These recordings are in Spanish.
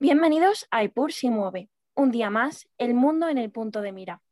Bienvenidos a EPUR si mueve. Un día más, el mundo en el punto de mira.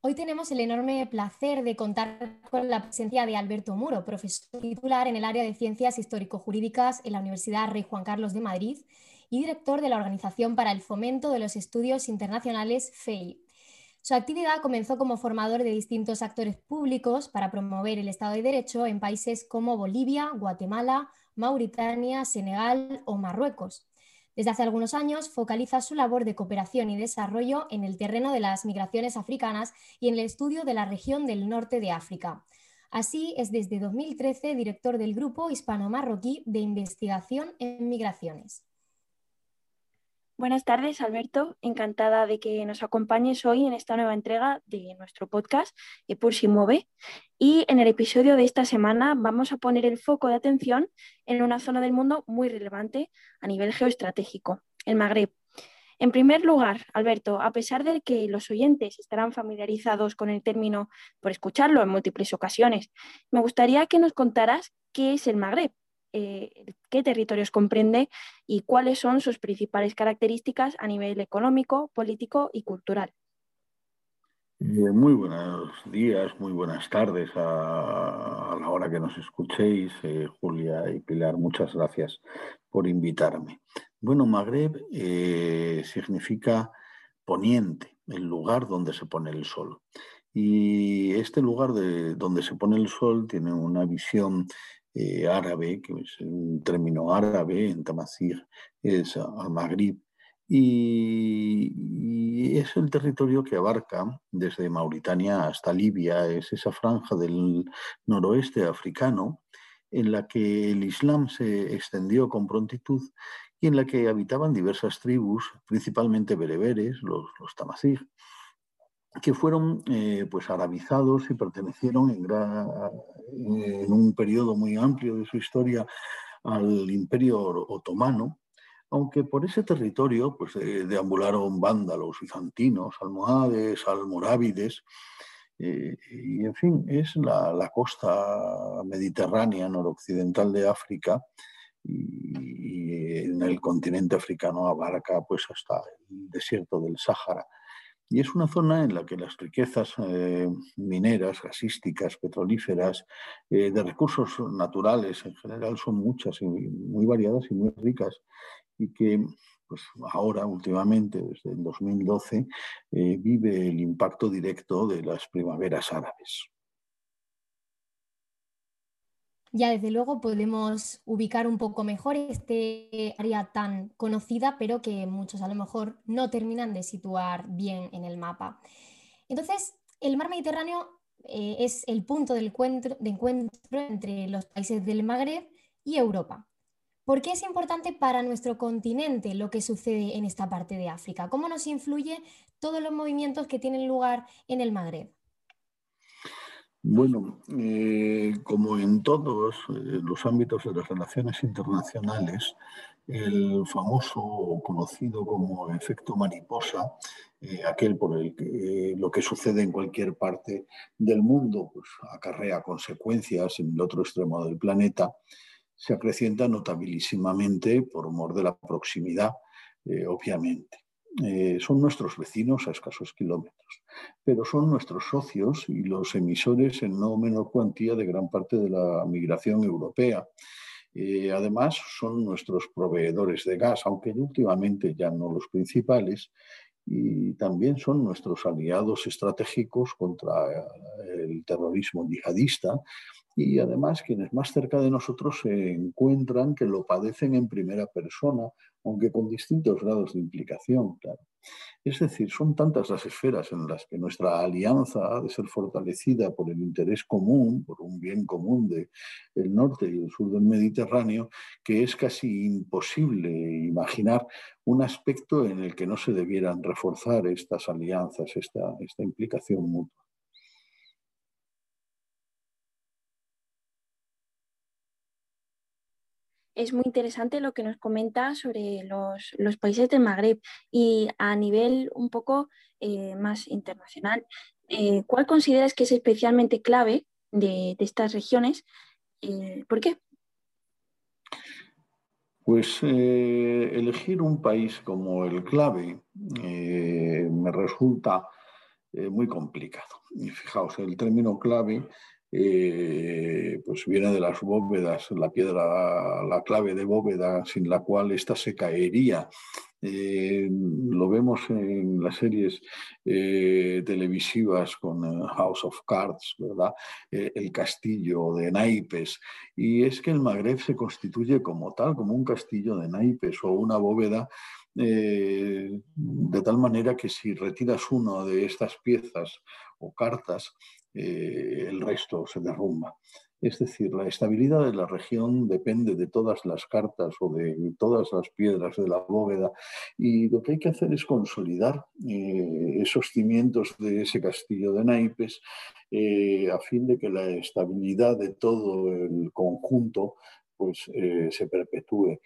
Hoy tenemos el enorme placer de contar con la presencia de Alberto Muro, profesor titular en el área de Ciencias Histórico-Jurídicas en la Universidad Rey Juan Carlos de Madrid y director de la Organización para el Fomento de los Estudios Internacionales FEI. Su actividad comenzó como formador de distintos actores públicos para promover el Estado de Derecho en países como Bolivia, Guatemala, Mauritania, Senegal o Marruecos. Desde hace algunos años focaliza su labor de cooperación y desarrollo en el terreno de las migraciones africanas y en el estudio de la región del norte de África. Así es desde 2013 director del Grupo Hispano-Marroquí de Investigación en Migraciones. Buenas tardes, Alberto. Encantada de que nos acompañes hoy en esta nueva entrega de nuestro podcast Por si mueve. Y en el episodio de esta semana vamos a poner el foco de atención en una zona del mundo muy relevante a nivel geoestratégico, el Magreb. En primer lugar, Alberto, a pesar de que los oyentes estarán familiarizados con el término por escucharlo en múltiples ocasiones, me gustaría que nos contaras qué es el Magreb eh, qué territorios comprende y cuáles son sus principales características a nivel económico, político y cultural. Eh, muy buenos días, muy buenas tardes a, la hora que nos escuchéis, eh, Julia y Pilar, muchas gracias por invitarme. Bueno, Magreb significa poniente, el lugar donde se pone el sol. Y este lugar de donde se pone el sol tiene una visión eh, árabe, que es un término árabe, en Tamazir es al Maghrib, y, es el territorio que abarca desde Mauritania hasta Libia, es esa franja del noroeste africano en la que el Islam se extendió con prontitud y en la que habitaban diversas tribus, principalmente bereberes, los, los que fueron eh, pues arabizados y pertenecieron en, un periodo muy amplio de su historia al imperio otomano, aunque por ese territorio pues, eh, deambularon vándalos, bizantinos, almohades, almorávides, eh, y en fin, es la, costa mediterránea noroccidental de África y, y, en el continente africano abarca pues hasta el desierto del Sáhara. Y es una zona en la que las riquezas eh, mineras, gasísticas, petrolíferas, eh, de recursos naturales en general son muchas y muy variadas y muy ricas y que pues ahora, últimamente, desde el 2012, eh, vive el impacto directo de las primaveras árabes. Ya desde luego podemos ubicar un poco mejor este área tan conocida, pero que muchos a lo mejor no terminan de situar bien en el mapa. Entonces, el mar Mediterráneo eh, es el punto de encuentro, encuentro entre los países del Magreb y Europa. ¿Por qué es importante para nuestro continente lo que sucede en esta parte de África? ¿Cómo nos influye todos los movimientos que tienen lugar en el Magreb? Bueno, eh, como en todos eh, los ámbitos de las relaciones internacionales, el famoso o conocido como efecto mariposa, eh, aquel por el que lo que sucede en cualquier parte del mundo pues, acarrea consecuencias en el otro extremo del planeta, se acrecienta notabilísimamente por mor de la proximidad, obviamente. Eh, son nuestros vecinos a escasos kilómetros, pero son nuestros socios y los emisores en no menor cuantía de gran parte de la migración europea. Eh, además, son nuestros proveedores de gas, aunque últimamente ya no los principales, y también son nuestros aliados estratégicos contra el terrorismo yihadista y además quienes más cerca de nosotros se encuentran que lo padecen en primera persona, aunque con distintos grados de implicación, claro. Es decir, son tantas las esferas en las que nuestra alianza ha de ser fortalecida por el interés común, por un bien común del el norte y el sur del Mediterráneo, que es casi imposible imaginar un aspecto en el que no se debieran reforzar estas alianzas, esta, esta implicación mutua. Es muy interesante lo que nos comenta sobre los, países del Magreb y a nivel un poco eh, más internacional. Eh, ¿Cuál consideras que es especialmente clave de, estas regiones? Eh, ¿Por qué? Pues elegir un país como el clave me resulta muy complicado. Y fijaos, el término clave pues viene de las bóvedas, la piedra, la clave de bóveda sin la cual ésta se caería eh, lo vemos en las series eh, televisivas con eh, House of Cards, ¿verdad? el castillo de naipes. Y es que el Magreb se constituye como tal, como un castillo de naipes o una bóveda de tal manera que si retiras una de estas piezas o cartas, el resto se derrumba. Es decir, la estabilidad de la región depende de todas las cartas o de todas las piedras de la bóveda y lo que hay que hacer es consolidar eh, esos cimientos de ese castillo de naipes eh, a fin de que la estabilidad de todo el conjunto pues, eh, se perpetúe.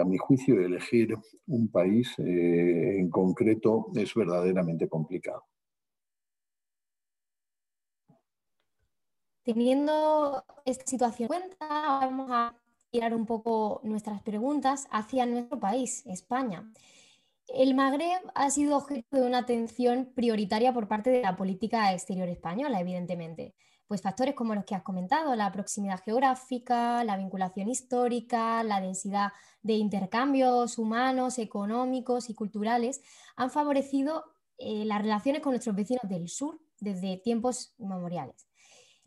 a mi juicio, elegir un país en concreto es verdaderamente complicado. Teniendo esta situación en cuenta, vamos a tirar un poco nuestras preguntas hacia nuestro país, España. El Magreb ha sido objeto de una atención prioritaria por parte de la política exterior española, evidentemente. Pues factores como los que has comentado, la proximidad geográfica, la vinculación histórica, la densidad de intercambios humanos, económicos y culturales, han favorecido eh, las relaciones con nuestros vecinos del sur desde tiempos inmemoriales.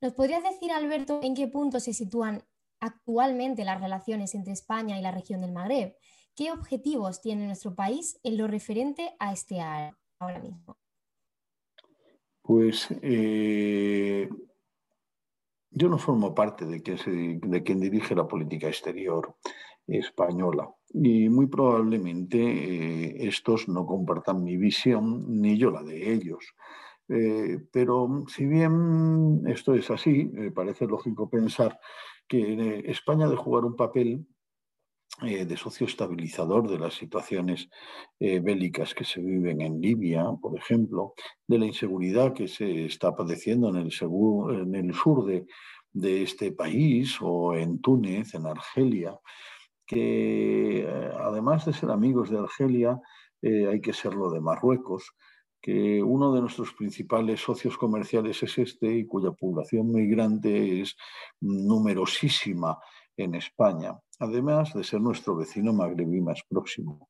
¿Nos podrías decir, Alberto, en qué punto se sitúan actualmente las relaciones entre España y la región del Magreb? ¿Qué objetivos tiene nuestro país en lo referente a este área ahora mismo? Pues eh, yo no formo parte de, quien dirige la política exterior española y muy probablemente eh, estos no compartan mi visión ni yo la de ellos. Eh, pero si bien esto es así, me parece lógico pensar que eh, España de jugar un papel eh, de socio estabilizador de las situaciones bélicas que se viven en Libia, por ejemplo, de la inseguridad que se está padeciendo en el, sur de, este país o en Túnez, en Argelia, que además de ser amigos de Argelia, hay que serlo de Marruecos que uno de nuestros principales socios comerciales es este y cuya población migrante es numerosísima en España, además de ser nuestro vecino magrebí más próximo.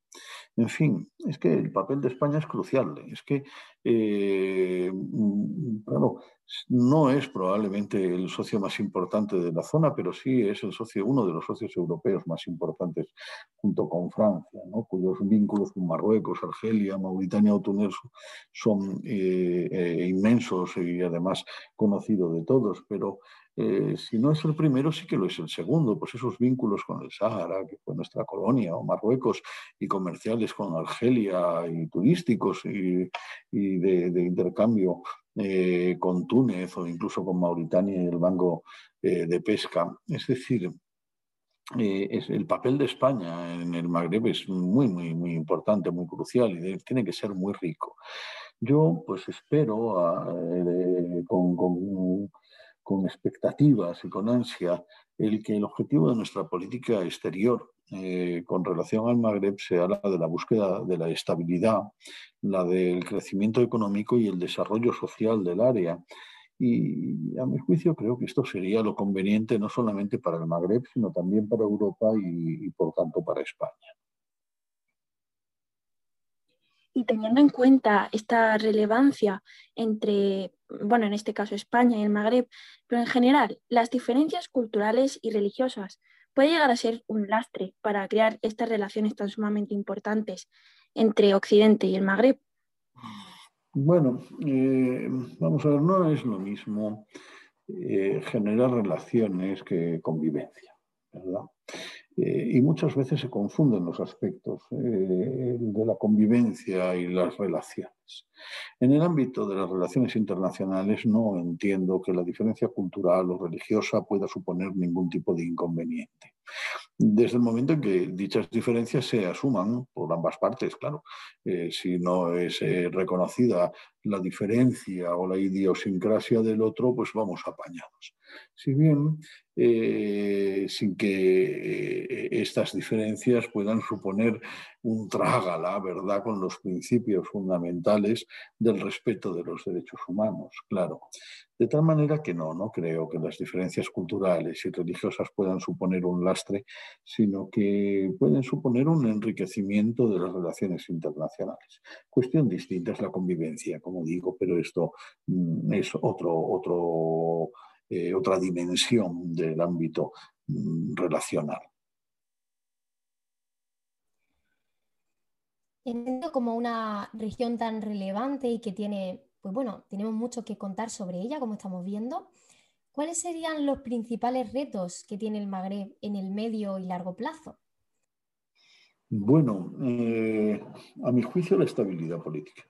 En fin, es que el papel de España es crucial. Es que, eh, bueno, no es probablemente el socio más importante de la zona, pero sí es el socio, uno de los socios europeos más importantes junto con Francia, cuyos vínculos con Marruecos, Argelia, Mauritania o Túnez son eh, eh, inmensos y además conocidos de todos. Pero eh, si no es el primero, sí que lo es el segundo, pues esos vínculos con el Sáhara, que fue nuestra colonia, o Marruecos, y comerciales con Argelia, y turísticos, y, de, intercambio eh, con Túnez o incluso con Mauritania y el Banco eh, de Pesca. Es decir, es, el papel de España en el Magreb es muy, muy, muy importante, muy crucial y tiene que ser muy rico. Yo pues espero con con expectativas y con ansia el que el objetivo de nuestra política exterior eh, con relación al Magreb sea la de la búsqueda de la estabilidad, la del crecimiento económico y el desarrollo social del área. Y a mi juicio creo que esto sería lo conveniente no solamente para el Magreb, sino también para Europa y por tanto para España. Y teniendo en cuenta esta relevancia entre, bueno, en este caso España y el Magreb, pero en general, las diferencias culturales y religiosas puede llegar a ser un lastre para crear estas relaciones tan sumamente importantes entre Occidente y el Magreb. Bueno, eh, vamos a ver, no es lo mismo eh, generar relaciones que convivencia, ¿verdad? Eh, y muchas veces se confunden los aspectos eh, de la convivencia y las relaciones. En el ámbito de las relaciones internacionales no entiendo que la diferencia cultural o religiosa pueda suponer ningún tipo de inconveniente. desde el momento en que dichas diferencias se asuman por ambas partes, claro. Eh, si no es eh, reconocida la diferencia o la idiosincrasia del otro, pues vamos apañados. Si bien eh, sin que estas diferencias puedan suponer un trágala, ¿verdad?, con los principios fundamentales del respeto de los derechos humanos, claro. De tal manera que no, no creo que las diferencias culturales y religiosas puedan suponer un lastre, sino que pueden suponer un enriquecimiento de las relaciones internacionales. Cuestión distinta es la convivencia, como digo, pero esto mm, es otro, otro, eh, otra dimensión del ámbito mm, relacional. Entiendo como una región tan relevante y que tiene pues bueno, tenemos mucho que contar sobre ella, como estamos viendo. ¿Cuáles serían los principales retos que tiene el Magreb en el medio y largo plazo? Bueno, eh, a mi juicio la estabilidad política.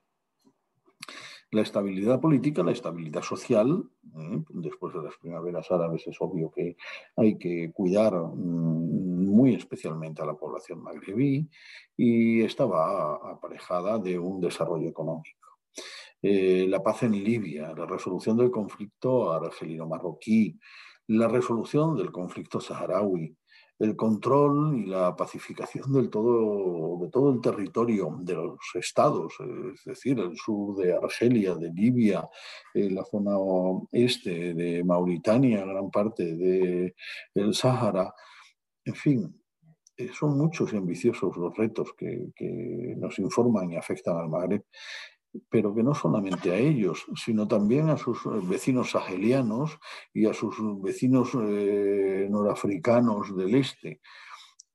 La estabilidad política, la estabilidad social, ¿eh? después de las primaveras árabes es obvio que hay que cuidar mm, muy especialmente a la población magrebí y estaba aparejada de un desarrollo económico. Eh, la paz en Libia, la resolución del conflicto argelino-marroquí, la resolución del conflicto saharaui, el control y la pacificación del todo, de todo el territorio de los estados, es decir, el sur de Argelia, de Libia, eh, la zona este de Mauritania, gran parte del el Sáhara, en fin, eh, son muchos y ambiciosos los retos que, que, nos informan y afectan al Magreb pero que no solamente a ellos, sino también a sus vecinos sahelianos y a sus vecinos eh, norafricanos del este.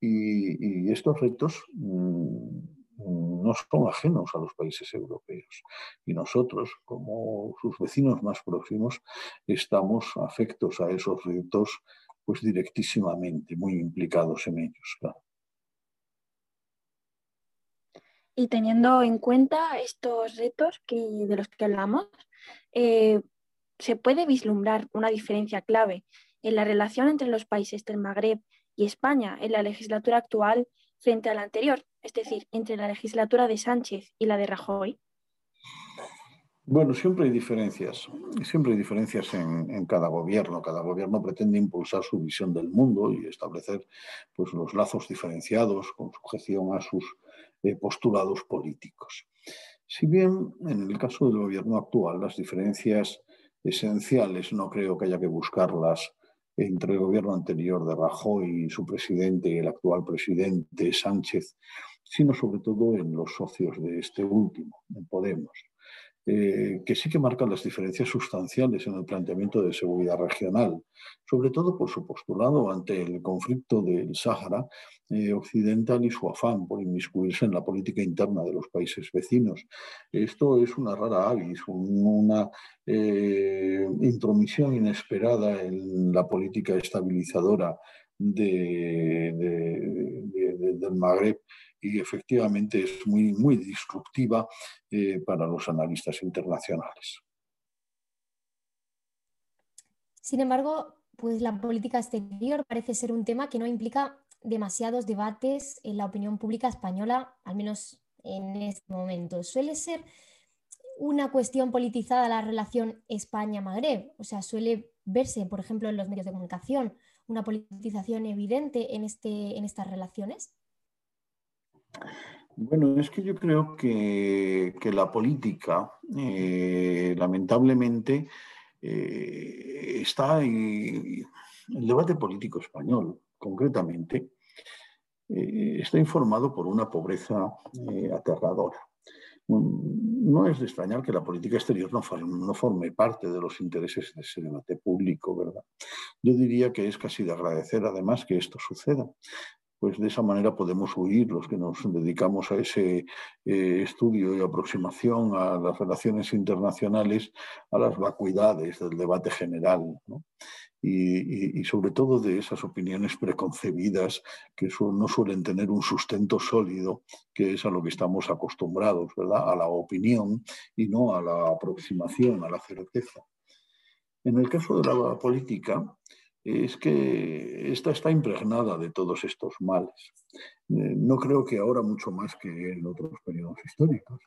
Y, estos retos mm, no son ajenos a los países europeos. Y nosotros, como sus vecinos más próximos, estamos afectos a esos retos pues directísimamente, muy implicados en ellos. Y teniendo en cuenta estos retos que, de los que hablamos, eh, se puede vislumbrar una diferencia clave en la relación entre los países del Magreb y España en la legislatura actual frente a la anterior, es decir, entre la legislatura de Sánchez y la de Rajoy. Bueno, siempre hay diferencias, siempre hay diferencias en, en, cada gobierno. Cada gobierno pretende impulsar su visión del mundo y establecer pues, los lazos diferenciados con sujeción a sus postulados políticos. Si bien en el caso del gobierno actual las diferencias esenciales no creo que haya que buscarlas entre el gobierno anterior de Rajoy y su presidente y el actual presidente Sánchez, sino sobre todo en los socios de este último, en Podemos. Eh, que sí que marcan las diferencias sustanciales en el planteamiento de seguridad regional, sobre todo por su postulado ante el conflicto del Sáhara eh, Occidental y su afán por inmiscuirse en la política interna de los países vecinos. Esto es una rara avis, una eh, intromisión inesperada en la política estabilizadora del Magreb y efectivamente es muy, muy disruptiva eh, para los analistas internacionales. Sin embargo, pues la política exterior parece ser un tema que no implica demasiados debates en la opinión pública española, al menos en este momento. Suele ser una cuestión politizada la relación España-Magreb, o sea, suele verse, por ejemplo, en los medios de comunicación, una politización evidente en, este, en estas relaciones. Bueno, es que yo creo que, la política, eh, lamentablemente, eh, está el debate político español, concretamente, eh, está informado por una pobreza aterradora. No es de extrañar que la política exterior no, forme parte de los intereses de ese debate público, ¿verdad? Yo diría que es casi de agradecer además que esto suceda, pues de esa manera podemos huir los que nos dedicamos a ese eh, estudio y aproximación a las relaciones internacionales, a las vacuidades del debate general. Y, sobre todo de esas opiniones preconcebidas que no suelen tener un sustento sólido, que es a lo que estamos acostumbrados, ¿verdad? A la opinión y no a la aproximación, a la certeza. En el caso de la política, es que esta está impregnada de todos estos males. Eh, no creo que ahora mucho más que en otros periodos históricos.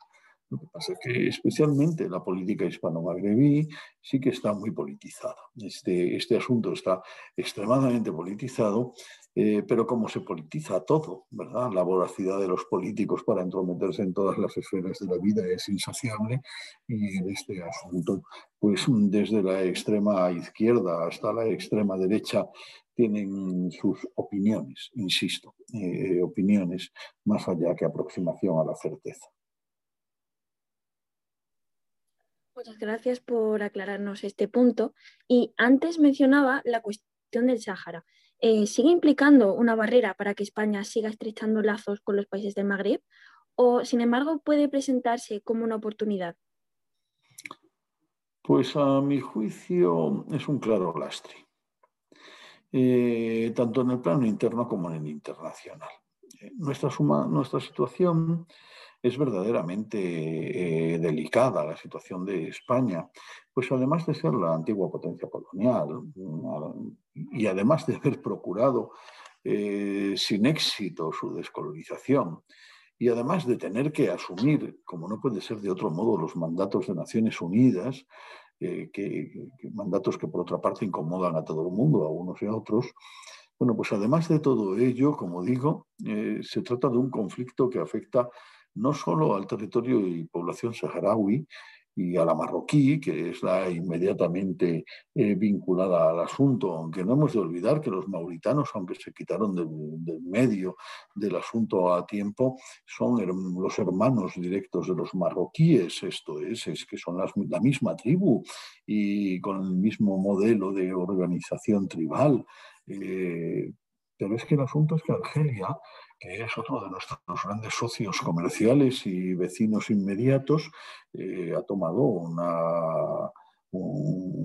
Lo que pasa es que especialmente la política hispano-magrebí sí que está muy politizada. Este, este asunto está extremadamente politizado, eh, pero como se politiza todo, ¿verdad? La voracidad de los políticos para entrometerse en todas las esferas de la vida es insaciable y en este asunto, pues desde la extrema izquierda hasta la extrema derecha tienen sus opiniones, insisto, eh, opiniones más allá que aproximación a la certeza. Muchas gracias por aclararnos este punto. Y antes mencionaba la cuestión del Sáhara. Eh, ¿Sigue implicando una barrera para que España siga estrechando lazos con los países del Magreb? ¿O, sin embargo, puede presentarse como una oportunidad? Pues a mi juicio es un claro lastre, eh, tanto en el plano interno como en el internacional. Nuestra, suma, nuestra situación es verdaderamente eh, delicada la situación de España, pues además de ser la antigua potencia colonial mm, y además de haber procurado eh, sin éxito su descolonización, y además de tener que asumir, como no puede ser de otro modo, los mandatos de Naciones Unidas, eh, que, mandatos que por otra parte incomodan a todo el mundo, a unos y a otros, bueno, pues además de todo ello, como digo, se trata de un conflicto que afecta no solo al territorio y población saharaui y a la marroquí, que es la inmediatamente eh, vinculada al asunto, aunque no hemos de olvidar que los mauritanos, aunque se quitaron del, medio del asunto a tiempo, son los hermanos directos de los marroquíes, esto es, es que son la misma tribu y con el mismo modelo de organización tribal. Eh, pero es que el asunto es que Argelia que es otro de nuestros grandes socios comerciales y vecinos inmediatos, eh, ha tomado una,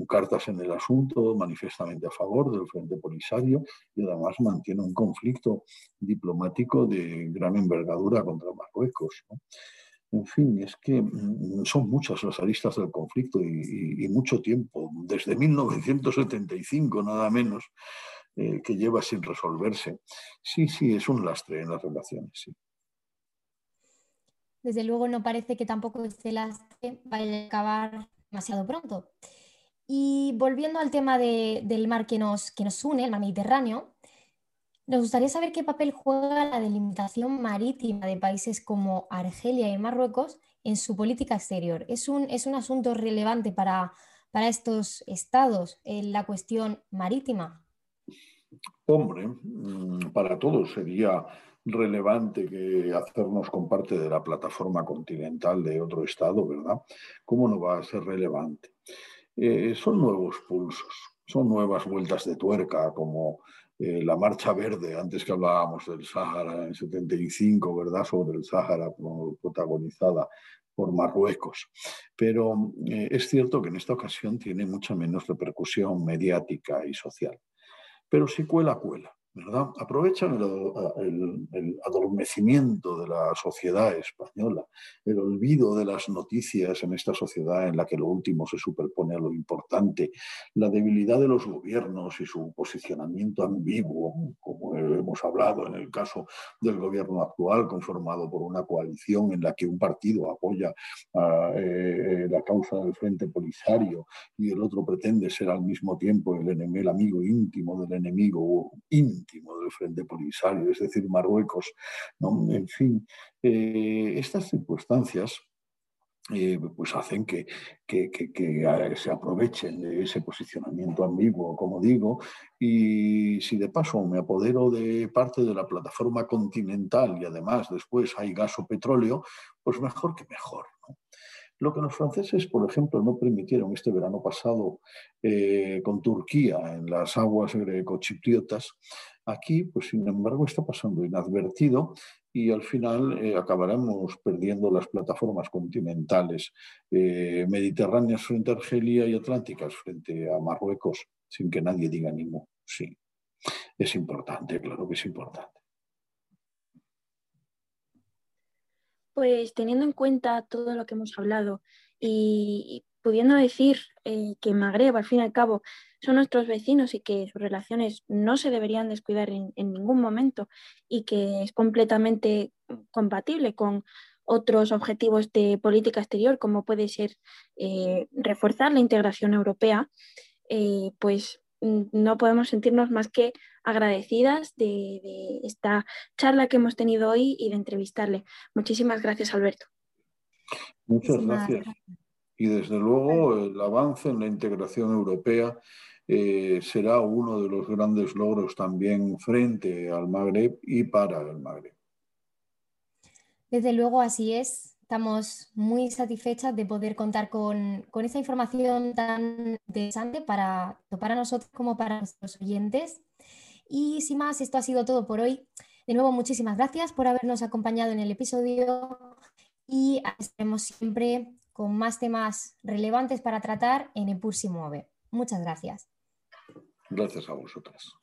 cartas en el asunto manifiestamente a favor del Frente Polisario y además mantiene un conflicto diplomático de gran envergadura contra Marruecos. En fin, es que mm, son muchas las aristas del conflicto y mucho tiempo, desde 1975 nada menos, eh, que lleva sin resolverse. Sí, sí, es un lastre en las relaciones, sí. Desde luego no parece que tampoco este lastre vaya a acabar demasiado pronto. Y volviendo al tema del mar que nos, que nos une, el mar Mediterráneo, nos gustaría saber qué papel juega la delimitación marítima de países como Argelia y Marruecos en su política exterior. ¿Es un, es un asunto relevante para, para estos estados en la cuestión marítima? Hombre, mm, para todos sería relevante que hacernos con parte de la plataforma continental de otro Estado, ¿verdad? ¿Cómo no va a ser relevante? Eh, son nuevos pulsos, son nuevas vueltas de tuerca, como eh, la Marcha Verde, antes que hablábamos del Sáhara en 75, ¿verdad? Sobre el Sáhara protagonizada por Marruecos. Pero eh, es cierto que en esta ocasión tiene mucha menos repercusión mediática y social pero si cuela, cuela. ¿Verdad? Aprovechan el, adormecimiento de la sociedad española, el olvido de las noticias en esta sociedad en la que lo último se superpone a lo importante, la debilidad de los gobiernos y su posicionamiento ambiguo, como hemos hablado en el caso del gobierno actual, conformado por una coalición en la que un partido apoya eh, la causa del Frente Polisario y el otro pretende ser al mismo tiempo el, enemigo, el amigo íntimo del enemigo íntimo del Frente Polisario, es decir, Marruecos. En fin, eh, estas circunstancias eh, pues hacen que, se aprovechen de ese posicionamiento ambiguo, como digo, y si de paso me apodero de parte de la plataforma continental y además después hay gas o petróleo, pues mejor que mejor. Lo que los franceses, por ejemplo, no permitieron este verano pasado eh, con Turquía en las aguas greco-chipriotas, aquí, pues sin embargo, está pasando inadvertido y al final eh, acabaremos perdiendo las plataformas continentales eh, mediterráneas frente a Argelia y atlánticas frente a Marruecos, sin que nadie diga ni Sí, es importante, claro que es importante. Pues teniendo en cuenta todo lo que hemos hablado y pudiendo decir eh, que Magreb, al fin y al cabo, son nuestros vecinos y que sus relaciones no se deberían descuidar en, ningún momento y que es completamente compatible con otros objetivos de política exterior, como puede ser eh, reforzar la integración europea, eh, pues no podemos sentirnos más que agradecidas de, de, esta charla que hemos tenido hoy y de entrevistarle. Muchísimas gracias, Alberto. Muchas gracias. Y desde luego el avance en la integración europea eh, será uno de los grandes logros también frente al Magreb y para el Magreb. Desde luego así es. Estamos muy satisfechas de poder contar con, con esta información tan interesante para, para nosotros como para nuestros oyentes. Y sin más, esto ha sido todo por hoy. De nuevo, muchísimas gracias por habernos acompañado en el episodio y estaremos siempre con más temas relevantes para tratar en Epursi Mueve. Muchas gracias. Gracias a vosotras.